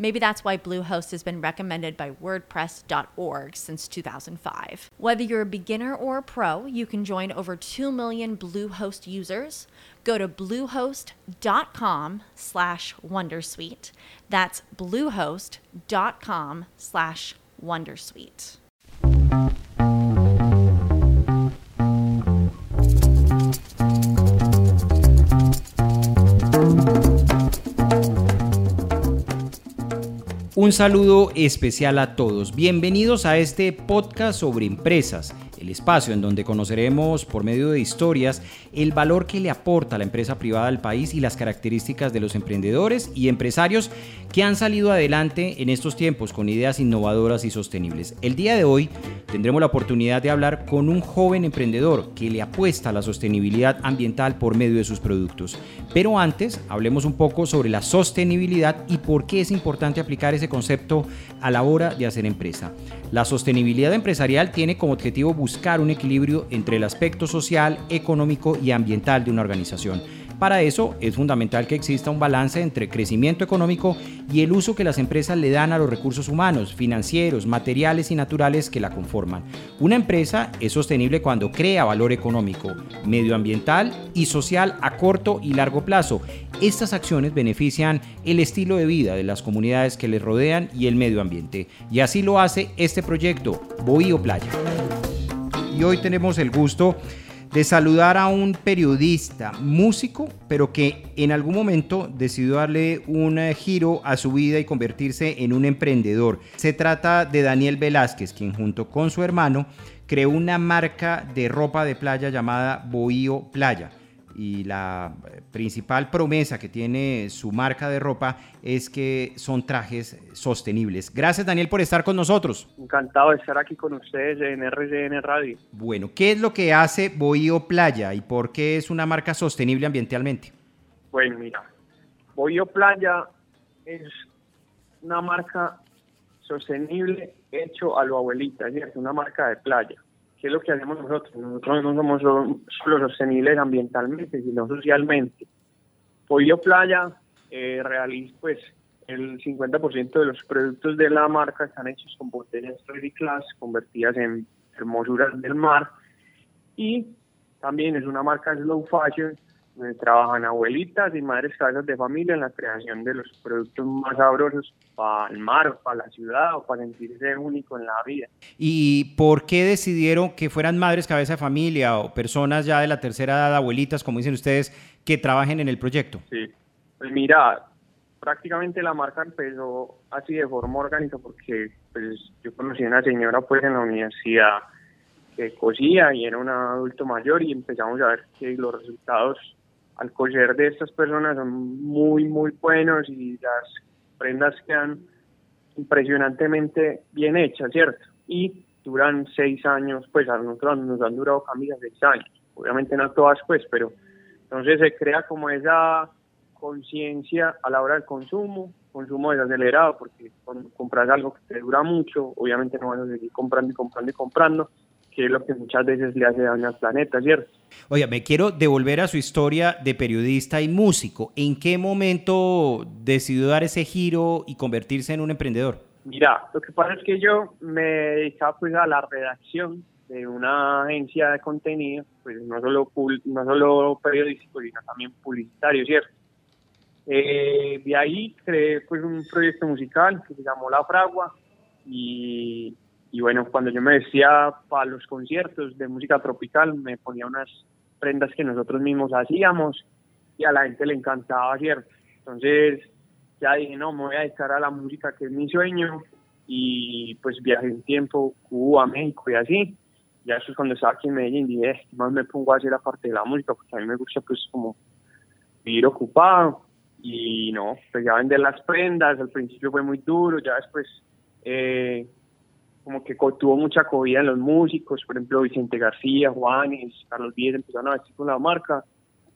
Maybe that's why Bluehost has been recommended by WordPress.org since 2005. Whether you're a beginner or a pro, you can join over 2 million Bluehost users. Go to bluehost.com slash Wondersuite. That's bluehost.com slash Wondersuite. Un saludo especial a todos. Bienvenidos a este podcast sobre empresas el espacio en donde conoceremos por medio de historias el valor que le aporta la empresa privada al país y las características de los emprendedores y empresarios que han salido adelante en estos tiempos con ideas innovadoras y sostenibles. El día de hoy tendremos la oportunidad de hablar con un joven emprendedor que le apuesta a la sostenibilidad ambiental por medio de sus productos. Pero antes, hablemos un poco sobre la sostenibilidad y por qué es importante aplicar ese concepto a la hora de hacer empresa. La sostenibilidad empresarial tiene como objetivo buscar un equilibrio entre el aspecto social, económico y ambiental de una organización. Para eso es fundamental que exista un balance entre crecimiento económico y el uso que las empresas le dan a los recursos humanos, financieros, materiales y naturales que la conforman. Una empresa es sostenible cuando crea valor económico, medioambiental y social a corto y largo plazo. Estas acciones benefician el estilo de vida de las comunidades que les rodean y el medio ambiente. Y así lo hace este proyecto, Bohío Playa. Y hoy tenemos el gusto de saludar a un periodista, músico, pero que en algún momento decidió darle un eh, giro a su vida y convertirse en un emprendedor. Se trata de Daniel Velázquez, quien junto con su hermano creó una marca de ropa de playa llamada Bohío Playa y la principal promesa que tiene su marca de ropa es que son trajes sostenibles. Gracias Daniel por estar con nosotros. Encantado de estar aquí con ustedes en RCN Radio. Bueno, ¿qué es lo que hace Bohío Playa y por qué es una marca sostenible ambientalmente? Bueno, mira, Bohío Playa es una marca sostenible hecho a lo abuelita, es una marca de playa ¿Qué es lo que hacemos nosotros? Nosotros no somos solo, sostenibles ambientalmente, sino socialmente. Pollo Playa eh, realiza, pues, el 50% de los productos de la marca están hechos con botellas recicladas, convertidas en hermosuras del mar. Y también es una marca slow fashion, trabajan abuelitas y madres cabezas de familia en la creación de los productos más sabrosos para el mar, para la ciudad o para sentirse único en la vida. ¿Y por qué decidieron que fueran madres cabeza de familia o personas ya de la tercera edad, abuelitas, como dicen ustedes, que trabajen en el proyecto? Sí, pues mira, prácticamente la marca empezó así de forma orgánica porque pues, yo conocí a una señora pues en la universidad que cosía y era un adulto mayor y empezamos a ver que los resultados al coser de estas personas son muy, muy buenos y las prendas quedan impresionantemente bien hechas, ¿cierto? Y duran seis años, pues a nosotros nos han durado camisas seis años, obviamente no todas, pues, pero entonces se crea como esa conciencia a la hora del consumo, consumo desacelerado, porque cuando compras algo que te dura mucho, obviamente no vas a seguir comprando y comprando y comprando, que es lo que muchas veces le hace daño al planeta, ¿cierto? Oye, me quiero devolver a su historia de periodista y músico. ¿En qué momento decidió dar ese giro y convertirse en un emprendedor? Mira, lo que pasa es que yo me dedicaba pues a la redacción de una agencia de contenido, pues no solo, no solo periodístico, sino también publicitario, ¿cierto? Eh, de ahí creé pues un proyecto musical que se llamó La Fragua y y bueno, cuando yo me vestía para los conciertos de música tropical, me ponía unas prendas que nosotros mismos hacíamos y a la gente le encantaba, ¿cierto? Entonces, ya dije, no, me voy a dedicar a la música, que es mi sueño, y pues viajé un tiempo, Cuba, México y así. Ya eso es cuando estaba aquí en Medellín, dije, eh, más me pongo a hacer la parte de la música, porque a mí me gusta pues como vivir ocupado, y no, pues ya vender las prendas, al principio fue muy duro, ya después eh, como que tuvo mucha acogida en los músicos, por ejemplo Vicente García, Juanes, Carlos Díez empezaron a vestir con la marca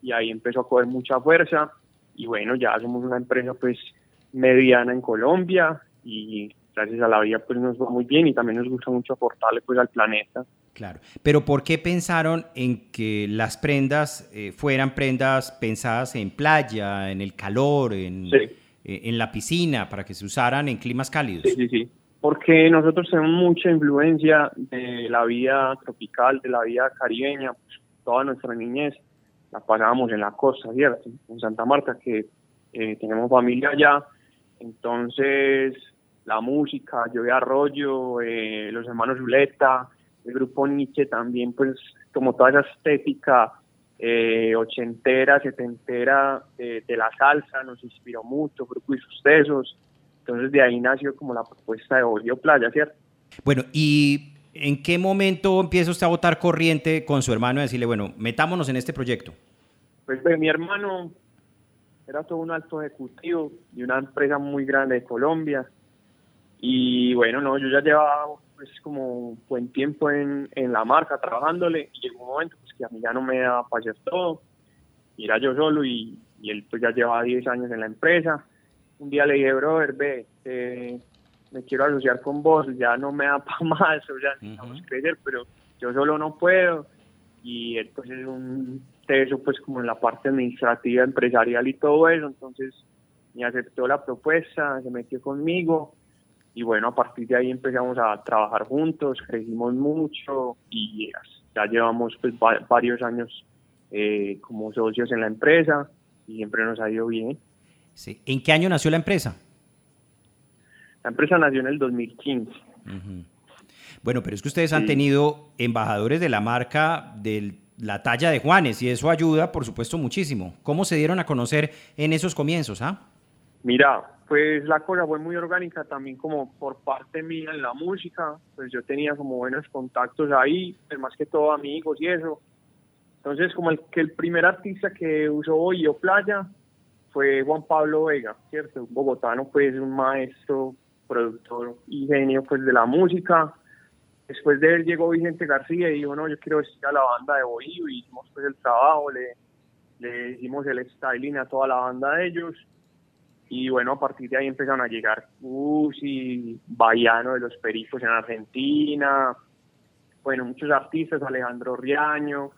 y ahí empezó a coger mucha fuerza y bueno, ya somos una empresa pues mediana en Colombia y gracias a la vida pues nos va muy bien y también nos gusta mucho aportarle pues al planeta. Claro, pero ¿por qué pensaron en que las prendas eh, fueran prendas pensadas en playa, en el calor, en, eh, en la piscina, para que se usaran en climas cálidos? Sí, sí, sí, porque nosotros tenemos mucha influencia de la vida tropical, de la vida caribeña, pues, toda nuestra niñez la pasábamos en la costa, ¿cierto? En Santa Marta, que eh, tenemos familia allá, entonces la música, Yo de Arroyo, los hermanos Zuleta, el grupo Nietzsche también, pues como toda esa estética eh, ochentera, setentera de, la salsa, nos inspiró mucho, grupo y sus tesos. Entonces de ahí nació como la propuesta de Bolío Playa, ¿cierto? Bueno, ¿y en qué momento empieza usted a votar corriente con su hermano y decirle, bueno, metámonos en este proyecto? Pues, pues mi hermano era todo un alto ejecutivo de una empresa muy grande de Colombia. Y bueno, no, yo ya llevaba pues como buen tiempo en, en la marca trabajándole y llegó un momento pues que a mí ya no me daba para hacer todo y era yo solo y, y él pues ya llevaba 10 años en la empresa un día le dije brother ve eh, me quiero asociar con vos ya no me da para más o sea necesitamos crecer pero yo solo no puedo y él pues es un teso pues como en la parte administrativa empresarial y todo eso entonces me aceptó la propuesta se metió conmigo y bueno, a partir de ahí empezamos a trabajar juntos, crecimos mucho y ya llevamos pues varios años eh, como socios en la empresa y siempre nos ha ido bien. Sí. ¿En qué año nació la empresa? La empresa nació en el 2015. Bueno, pero es que ustedes han tenido embajadores de la marca de la talla de Juanes y eso ayuda, por supuesto, muchísimo. ¿Cómo se dieron a conocer en esos comienzos? Ah? Mira, pues la cosa fue muy orgánica también como por parte mía en la música, pues yo tenía como buenos contactos ahí, pues más que todo amigos y eso. Entonces como el que el primer artista que usó hoy o Playa fue Juan Pablo Vega, ¿cierto? Un bogotano pues un maestro, productor y genio pues de la música. Después de él llegó Vicente García y dijo, no, yo quiero vestir a la banda de Bohío y hicimos pues el trabajo, le, le hicimos el styling a toda la banda de ellos y bueno, a partir de ahí empezaron a llegar Uzi, Bayano de los Pericos en Argentina, bueno, muchos artistas, Alejandro Riaño,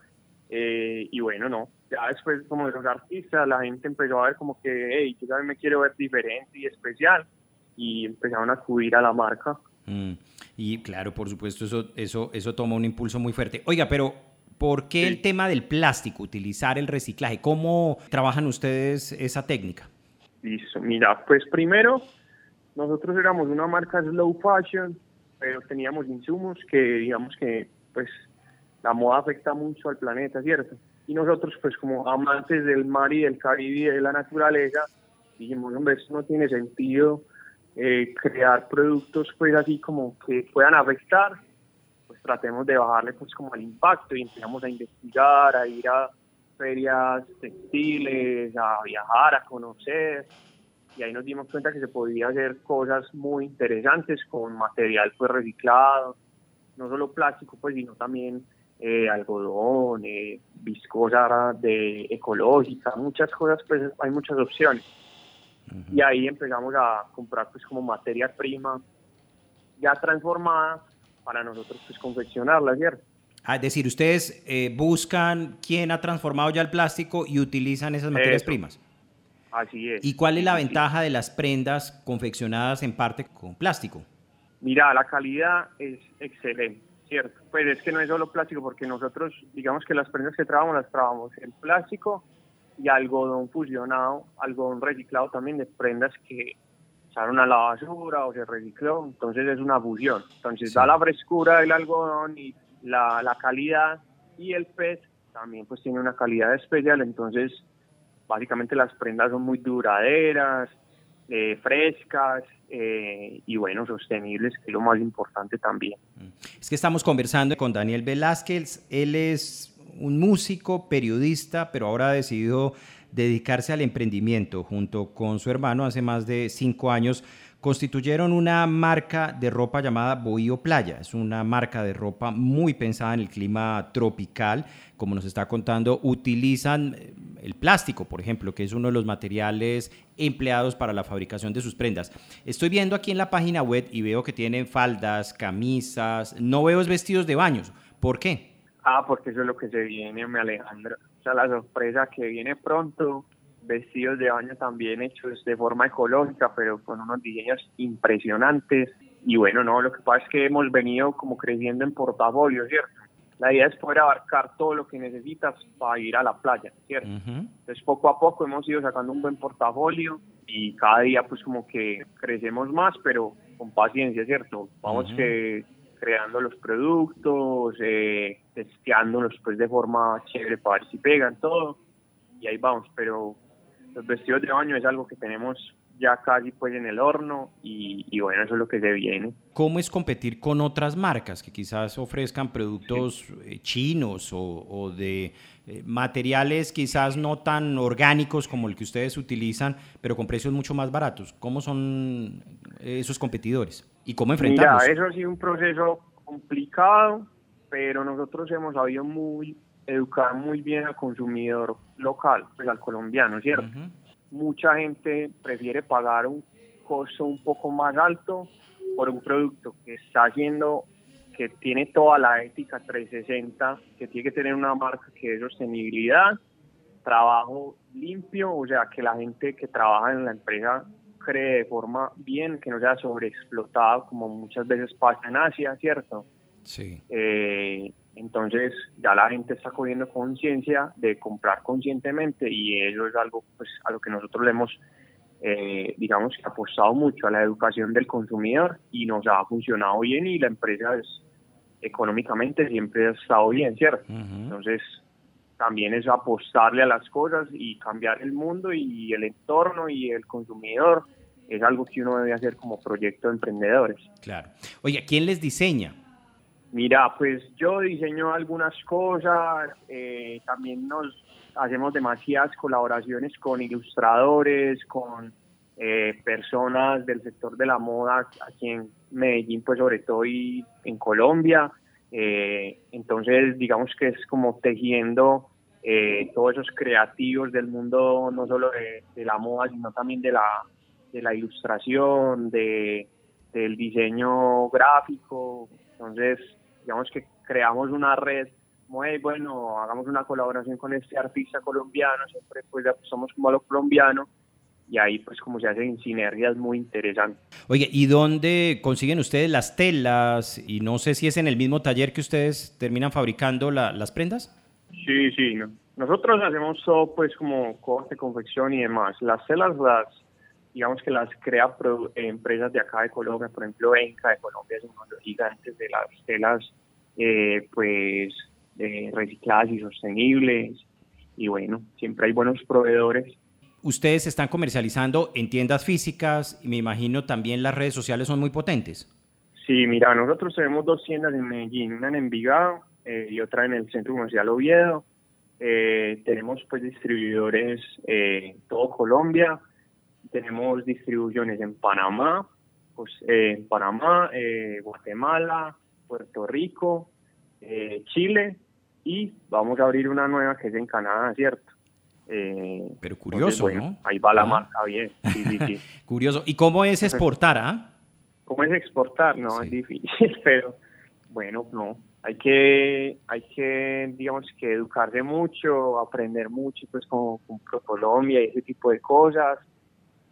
eh, y bueno, no, ya después como de los artistas la gente empezó a ver como que, hey, yo también me quiero ver diferente y especial, y empezaron a acudir a la marca. Mm, y claro, por supuesto, eso, eso, eso toma un impulso muy fuerte. Oiga, pero ¿por qué el tema del plástico, utilizar el reciclaje? ¿Cómo trabajan ustedes esa técnica? Listo, mira, pues primero, nosotros éramos una marca slow fashion, pero teníamos insumos que digamos que pues la moda afecta mucho al planeta, ¿cierto? Y nosotros pues como amantes del mar y del Caribe y de la naturaleza, dijimos, hombre, eso no tiene sentido eh, crear productos pues así como que puedan afectar, pues tratemos de bajarle pues como el impacto y empezamos a investigar, a ir a ferias textiles, a viajar, a conocer, y ahí nos dimos cuenta que se podía hacer cosas muy interesantes con material pues reciclado, no solo plástico, pues sino también eh, algodón, eh, viscosa de ecológica, muchas cosas, pues hay muchas opciones. Y ahí empezamos a comprar pues como materia prima ya transformada para nosotros pues confeccionarla, ¿cierto? Ah, es decir, ustedes eh, buscan quién ha transformado ya el plástico y utilizan esas materias primas. Así es. ¿Y cuál es la ventaja de las prendas confeccionadas en parte con plástico? Mira, la calidad es excelente, ¿cierto? Pues es que no es solo plástico, porque nosotros, digamos que las prendas que trabajamos, las trabajamos en plástico y algodón fusionado, algodón reciclado también de prendas que echaron a la basura o se recicló, entonces es una fusión. Entonces da la frescura del algodón y la, la calidad y el pez también pues tiene una calidad especial, entonces básicamente las prendas son muy duraderas, eh, frescas eh, y bueno, sostenibles, que es lo más importante también. Mm. Es que estamos conversando con Daniel Velázquez, él es un músico, periodista, pero ahora ha decidido dedicarse al emprendimiento junto con su hermano hace más de cinco años constituyeron una marca de ropa llamada Bohío Playa. Es una marca de ropa muy pensada en el clima tropical. Como nos está contando, utilizan eh, el plástico, por ejemplo, que es uno de los materiales empleados para la fabricación de sus prendas. Estoy viendo aquí en la página web y veo que tienen faldas, camisas, no veo vestidos de baños. ¿Por qué? Ah, porque eso es lo que se viene, me Alejandro. O sea, la sorpresa que viene pronto vestidos de baño también hechos de forma ecológica, pero con unos diseños impresionantes. Y bueno, no, lo que pasa es que hemos venido como creciendo en portafolio, ¿cierto? La idea es poder abarcar todo lo que necesitas para ir a la playa, ¿cierto? Entonces, poco a poco hemos ido sacando un buen portafolio y cada día pues como que crecemos más, pero con paciencia, ¿cierto? Vamos que creando los productos, eh, testeándolos pues de forma chévere para ver si pegan todo y ahí vamos, pero los vestidos de baño es algo que tenemos ya casi pues en el horno y, bueno, eso es lo que se viene. ¿Cómo es competir con otras marcas que quizás ofrezcan productos eh, chinos o, de eh, materiales quizás no tan orgánicos como el que ustedes utilizan, pero con precios mucho más baratos? ¿Cómo son esos competidores y cómo enfrentarlos? Mira, eso ha sido un proceso complicado, pero nosotros hemos sabido muy educar muy bien al consumidor local, pues al colombiano, ¿cierto? Mucha gente prefiere pagar un costo un poco más alto por un producto que está haciendo, que tiene toda la ética 360, que tiene que tener una marca que es sostenibilidad, trabajo limpio, o sea, que la gente que trabaja en la empresa cree de forma bien, que no sea sobreexplotada como muchas veces pasa en Asia, ¿cierto? Sí. Eh, entonces ya la gente está cogiendo conciencia de comprar conscientemente y eso es algo pues a lo que nosotros le hemos eh, digamos apostado mucho a la educación del consumidor y nos ha funcionado bien y la empresa es económicamente siempre ha estado bien, ¿cierto? Entonces también es apostarle a las cosas y cambiar el mundo y el entorno y el consumidor es algo que uno debe hacer como proyecto de emprendedores. Claro. Oye, ¿quién les diseña? Mira, pues yo diseño algunas cosas, eh, también nos hacemos demasiadas colaboraciones con ilustradores, con eh, personas del sector de la moda aquí en Medellín, pues sobre todo y en Colombia. Eh, entonces, digamos que es como tejiendo todos esos creativos del mundo, no solo de, la moda, sino también de la, de la ilustración, de, del diseño gráfico. Entonces, digamos que creamos una red muy bueno, hagamos una colaboración con este artista colombiano, siempre pues somos como a lo colombiano y ahí pues como se hacen sinergias muy interesantes. Oye, ¿y dónde consiguen ustedes las telas? Y no sé si es en el mismo taller que ustedes terminan fabricando las prendas. Sí, sí, nosotros hacemos todo pues como corte, confección y demás. Las telas las digamos que las crea empresas de acá de Colombia, por ejemplo, Enca de Colombia es uno de los gigantes de las telas eh, pues recicladas y sostenibles y bueno, siempre hay buenos proveedores. Ustedes están comercializando en tiendas físicas y me imagino también las redes sociales son muy potentes. Sí, mira, nosotros tenemos dos tiendas en Medellín, una en Envigado eh, y otra en el Centro Comercial Oviedo. Eh, tenemos pues distribuidores en todo Colombia, tenemos distribuciones en Panamá, pues, eh, en Panamá, eh, Guatemala, Puerto Rico, eh, Chile y vamos a abrir una nueva que es en Canadá, ¿cierto? Pero curioso, ¿no? Ahí va la marca bien. Sí, sí, sí. curioso. ¿Y cómo es exportar, ah? ¿Cómo es exportar? No, es difícil, pero bueno, no. Hay que, hay que, digamos que educarse mucho, aprender mucho, pues como con Colombia y ese tipo de cosas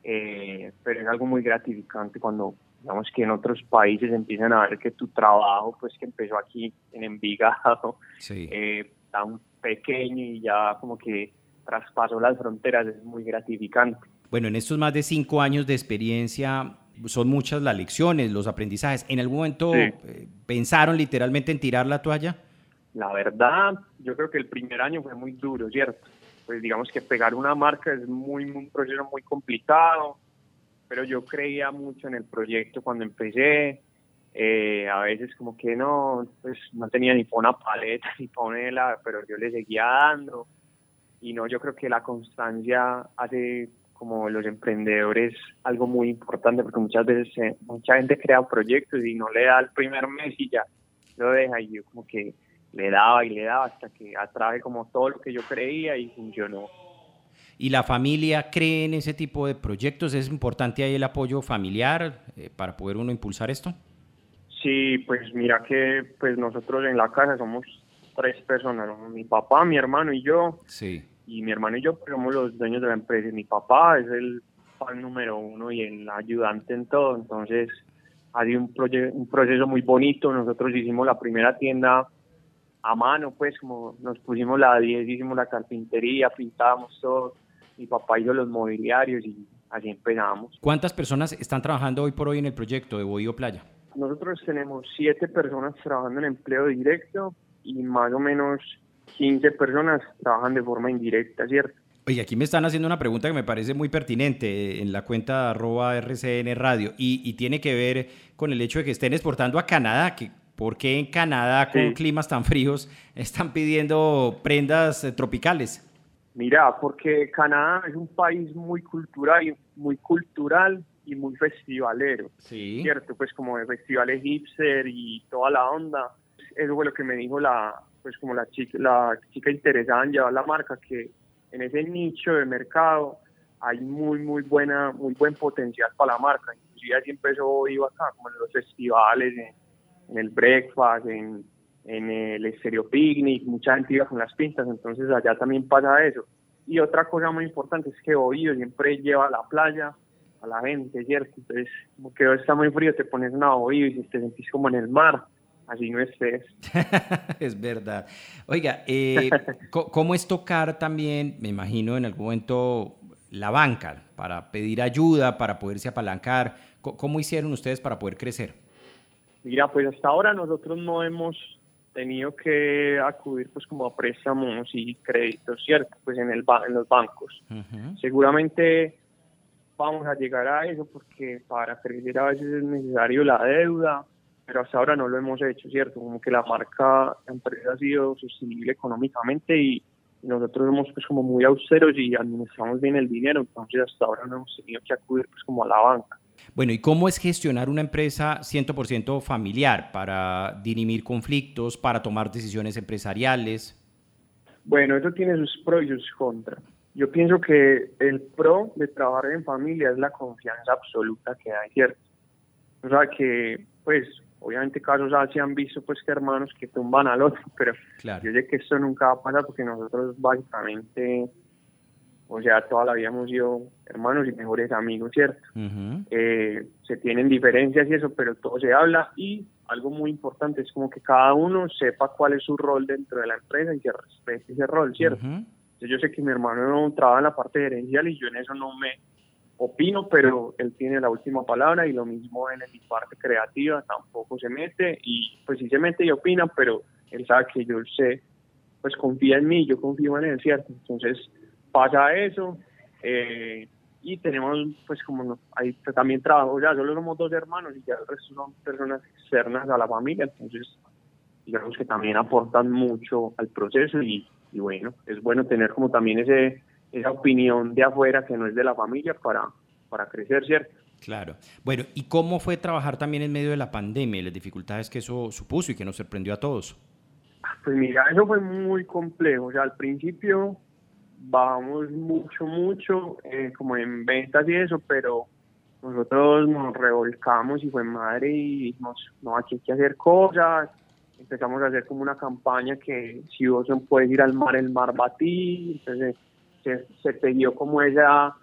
eh, pero es algo muy gratificante cuando digamos que en otros países empiezan a ver que tu trabajo, pues que empezó aquí en Envigado, eh, tan pequeño y ya como que traspasó las fronteras, es muy gratificante. Bueno, en estos más de cinco años de experiencia, son muchas las lecciones, los aprendizajes. ¿En algún momento eh, pensaron literalmente en tirar la toalla? La verdad, yo creo que el primer año fue muy duro, ¿cierto? Pues digamos que pegar una marca es muy, un proceso muy complicado. pero yo creía mucho en el proyecto cuando empecé. Eh, a veces como que no, pues no tenía ni para una paleta ni para pero yo le seguía dando. Y no, yo creo que la constancia hace como los emprendedores algo muy importante porque muchas veces eh, mucha gente crea proyectos y no le da el primer mes y ya lo deja y yo como que le daba y le daba hasta que atrae como todo lo que yo creía y funcionó. ¿Y la familia cree en ese tipo de proyectos? ¿Es importante ahí el apoyo familiar eh, para poder uno impulsar esto? Sí, pues mira que pues nosotros en la casa somos tres personas, mi papá, mi hermano y yo. Sí y mi hermano y yo somos los dueños de la empresa. Mi papá es el fan número uno y el ayudante en todo, entonces ha sido un, un proceso muy bonito. Nosotros hicimos la primera tienda a mano, pues como nos pusimos la 10, hicimos la carpintería, pintábamos todo. Mi papá hizo los mobiliarios y así empezamos. ¿Cuántas personas están trabajando hoy por hoy en el proyecto de Bohío Playa? Nosotros tenemos siete personas trabajando en empleo directo y más o menos 15 personas trabajan de forma indirecta, ¿cierto? Oye, aquí me están haciendo una pregunta que me parece muy pertinente en la cuenta arroba RCN Radio y, tiene que ver con el hecho de que estén exportando a Canadá, que ¿por qué en Canadá con climas tan fríos están pidiendo prendas eh, tropicales? Mira, porque Canadá es un país muy cultural, muy cultural y muy festivalero, sí. ¿cierto? Pues como de festivales hipster y toda la onda. Eso fue lo que me dijo la, pues como la chica, la chica interesada en llevar la marca, que en ese nicho de mercado hay muy, muy buena, muy buen potencial para la marca. Inclusive así empezó, iba acá, como en los festivales, en, el breakfast, en, en el Estéreo Picnic, mucha gente iba con las pintas, entonces allá también pasa eso. Y otra cosa muy importante es que Oído siempre lleva a la playa a la gente, ¿cierto? Entonces, como que está muy frío, te pones una Oído y te sentís como en el mar así no estés. es verdad. Oiga, eh, ¿cómo es tocar también, me imagino, en algún momento la banca para pedir ayuda, para poderse apalancar? ¿Cómo hicieron ustedes para poder crecer? Mira, pues hasta ahora nosotros no hemos tenido que acudir pues como a préstamos y créditos, ¿cierto? Pues en, el en los bancos. Seguramente vamos a llegar a eso porque para crecer a veces es necesario la deuda, pero hasta ahora no lo hemos hecho, ¿cierto? Como que la marca, la empresa ha sido sostenible económicamente y nosotros somos pues como muy austeros y administramos bien el dinero, entonces hasta ahora no hemos tenido que acudir pues como a la banca. Bueno, ¿y cómo es gestionar una empresa 100% familiar para dirimir conflictos, para tomar decisiones empresariales? Bueno, eso tiene sus pros y sus contras. Yo pienso que el pro de trabajar en familia es la confianza absoluta que hay, ¿cierto? O sea que, pues, Obviamente casos así han visto pues que hermanos que tumban al otro, pero yo sé que esto nunca va a pasar porque nosotros básicamente, o sea, toda la vida hemos sido hermanos y mejores amigos, ¿cierto? Eh, se tienen diferencias y eso, pero todo se habla y algo muy importante es como que cada uno sepa cuál es su rol dentro de la empresa y que respete ese rol, ¿cierto? yo sé que mi hermano trabaja en la parte gerencial y yo en eso no me opino, pero él tiene la última palabra y lo mismo en mi parte creativa, tampoco se mete y pues sí se mete y opina, pero él sabe que yo sé, pues confía en mí, yo confío en él, ¿cierto? Entonces pasa eso eh, y tenemos pues como ahí también trabajo, ya solo somos dos hermanos y ya el resto son personas externas a la familia, entonces digamos que también aportan mucho al proceso y, y bueno, es bueno tener como también ese esa opinión de afuera que no es de la familia para, para crecer, ¿cierto? Claro. Bueno, ¿y cómo fue trabajar también en medio de la pandemia y las dificultades que eso supuso y que nos sorprendió a todos? Pues mira, eso fue muy complejo. O sea, al principio bajamos mucho, mucho, eh, como en ventas y eso, pero nosotros nos revolcamos y fue madre y dijimos, no, aquí hay que hacer cosas. Empezamos a hacer como una campaña que si vos puedes ir al mar, el mar va a ti. Entonces se, se pidió como esa,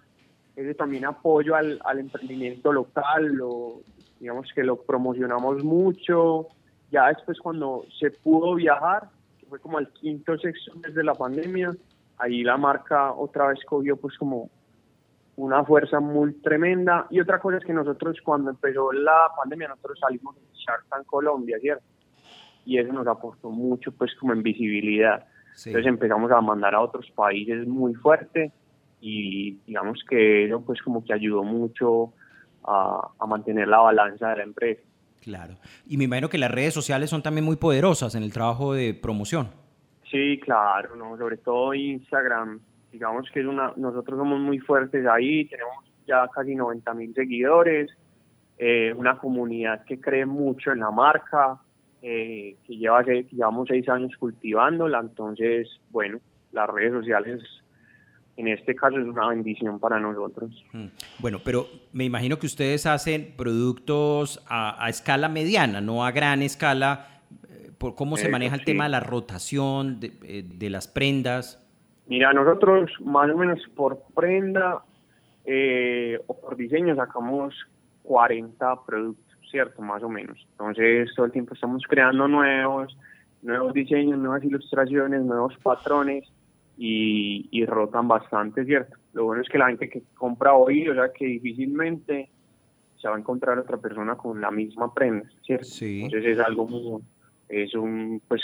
ese también apoyo al, al emprendimiento local, lo, digamos que lo promocionamos mucho. Ya después cuando se pudo viajar, que fue como el quinto sexto mes de la pandemia, ahí la marca otra vez cogió pues como una fuerza muy tremenda. Y otra cosa es que nosotros cuando empezó la pandemia, nosotros salimos de Shark Tank Colombia, ¿cierto? Y eso nos aportó mucho pues como en visibilidad. Entonces empezamos a mandar a otros países muy fuerte y digamos que eso pues como que ayudó mucho a, mantener la balanza de la empresa. Claro. Y me imagino que las redes sociales son también muy poderosas en el trabajo de promoción. Sí, claro, ¿no? sobre todo Instagram. Digamos que es una, nosotros somos muy fuertes ahí, tenemos ya casi 90 mil seguidores, eh, una comunidad que cree mucho en la marca, eh, que lleva que llevamos seis años cultivándola, entonces, bueno, las redes sociales en este caso es una bendición para nosotros. Mm. Bueno, pero me imagino que ustedes hacen productos a, escala mediana, no a gran escala. ¿Por ¿Cómo se maneja el tema de la rotación de, eh, de, las prendas? Mira, nosotros más o menos por prenda eh, o por diseño sacamos 40 productos, ¿cierto? Más o menos. Entonces todo el tiempo estamos creando nuevos, nuevos diseños, nuevas ilustraciones, nuevos patrones y, rotan bastante, ¿cierto? Lo bueno es que la gente que compra hoy, o sea, que difícilmente se va a encontrar otra persona con la misma prenda, ¿cierto? Sí. Entonces es algo muy, es un, pues,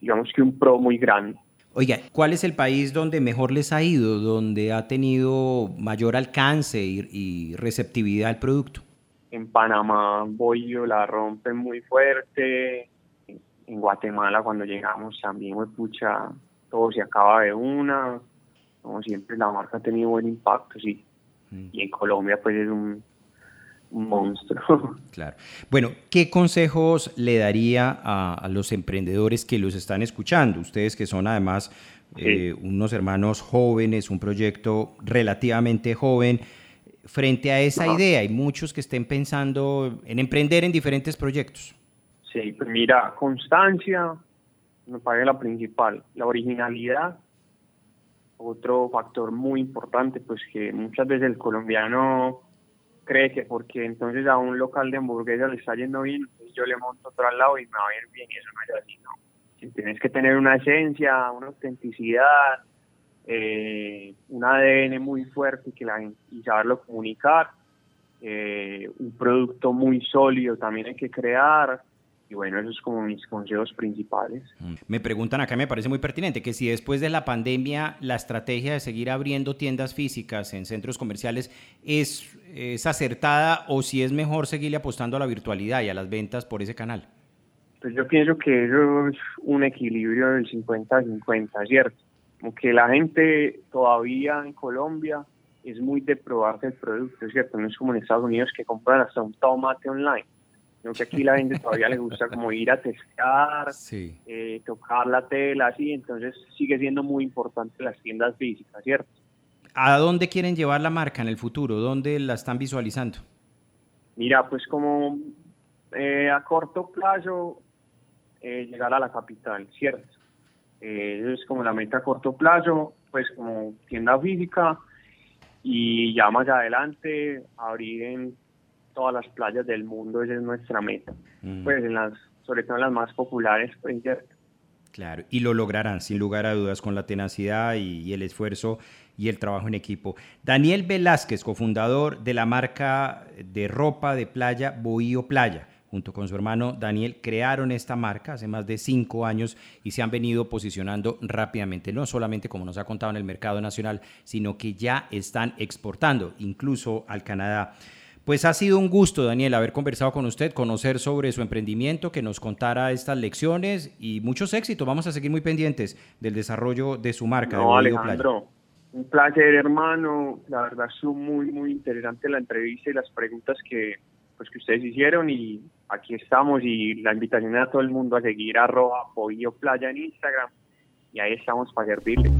digamos que un pro muy grande. Oiga, ¿cuál es el país donde mejor les ha ido, donde ha tenido mayor alcance y, receptividad al producto? En Panamá, Bollo la rompe muy fuerte. En Guatemala, cuando llegamos, también, fue pucha, todo se acaba de una, como siempre la marca ha tenido buen impacto, sí. Mm. Y en Colombia pues es un, monstruo. Claro. Bueno, ¿qué consejos le daría a, los emprendedores que los están escuchando? Ustedes que son además eh, unos hermanos jóvenes, un proyecto relativamente joven, frente a esa idea, hay muchos que estén pensando en emprender en diferentes proyectos. Sí, pues mira, constancia, me parece la principal. La originalidad, otro factor muy importante, pues que muchas veces el colombiano cree que porque entonces a un local de hamburguesas le está yendo bien, yo le monto otro al lado y me va a ir bien, y eso no es así, no. Tienes que tener una esencia, una autenticidad, eh, un ADN muy fuerte y saberlo comunicar, eh, un producto muy sólido también hay que crear, y bueno, esos son como mis consejos principales. Mm. Me preguntan acá, me parece muy pertinente, que si después de la pandemia la estrategia de seguir abriendo tiendas físicas en centros comerciales es, es acertada o si es mejor seguirle apostando a la virtualidad y a las ventas por ese canal. Pues yo pienso que eso es un equilibrio del 50-50, ¿cierto? Como que la gente todavía en Colombia es muy de probarse el producto, ¿cierto? No es como en Estados Unidos que compran hasta un tomate online sino que aquí la gente todavía le gusta como ir a testear, eh, tocar la tela, así, entonces sigue siendo muy importante las tiendas físicas, ¿cierto? ¿A dónde quieren llevar la marca en el futuro? ¿Dónde la están visualizando? Mira, pues como eh, a corto plazo eh, llegar a la capital, ¿cierto? eso es como la meta a corto plazo, pues como tienda física y ya más adelante abrir en todas las playas del mundo, esa es nuestra meta. Mm. Pues en las, sobre todo en las más populares, pues Claro, y lo lograrán sin lugar a dudas con la tenacidad y, el esfuerzo y el trabajo en equipo. Daniel Velázquez, cofundador de la marca de ropa de playa Bohío Playa, junto con su hermano Daniel, crearon esta marca hace más de cinco años y se han venido posicionando rápidamente, no solamente como nos ha contado en el mercado nacional, sino que ya están exportando incluso al Canadá. Pues ha sido un gusto, Daniel, haber conversado con usted, conocer sobre su emprendimiento, que nos contara estas lecciones y muchos éxitos. Vamos a seguir muy pendientes del desarrollo de su marca. No, Alejandro, un placer, hermano. La verdad, estuvo muy, muy interesante la entrevista y las preguntas que, pues, que ustedes hicieron y aquí estamos y la invitación a todo el mundo a seguir arroba Playa en Instagram y ahí estamos para servirle.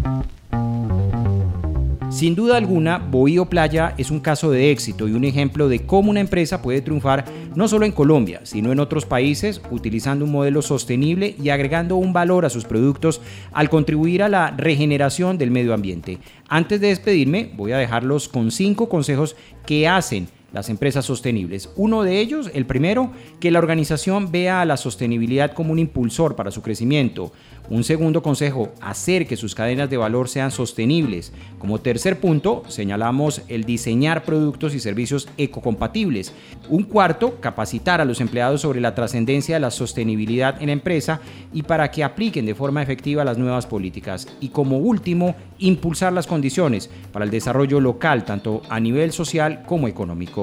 Sin duda alguna, Bohío Playa es un caso de éxito y un ejemplo de cómo una empresa puede triunfar no solo en Colombia, sino en otros países, utilizando un modelo sostenible y agregando un valor a sus productos al contribuir a la regeneración del medio ambiente. Antes de despedirme, voy a dejarlos con cinco consejos que hacen las empresas sostenibles. Uno de ellos, el primero, que la organización vea a la sostenibilidad como un impulsor para su crecimiento. Un segundo consejo, hacer que sus cadenas de valor sean sostenibles. Como tercer punto, señalamos el diseñar productos y servicios ecocompatibles. Un cuarto, capacitar a los empleados sobre la trascendencia de la sostenibilidad en la empresa y para que apliquen de forma efectiva las nuevas políticas. Y como último, impulsar las condiciones para el desarrollo local, tanto a nivel social como económico.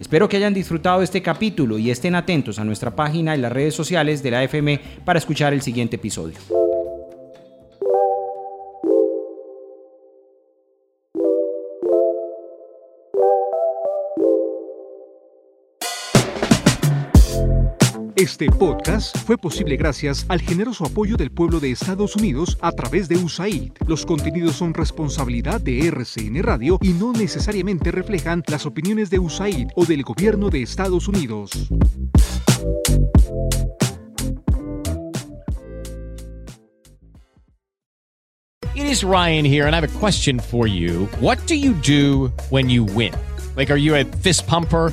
Espero que hayan disfrutado este capítulo y estén atentos a nuestra página y las redes sociales de la FM para escuchar el siguiente episodio. Este podcast fue posible gracias al generoso apoyo del pueblo de Estados Unidos a través de USAID. Los contenidos son responsabilidad de RCN Radio y no necesariamente reflejan las opiniones de USAID o del gobierno de Estados Unidos. It Ryan here, and I have a question for you. What do you do when fist pumper?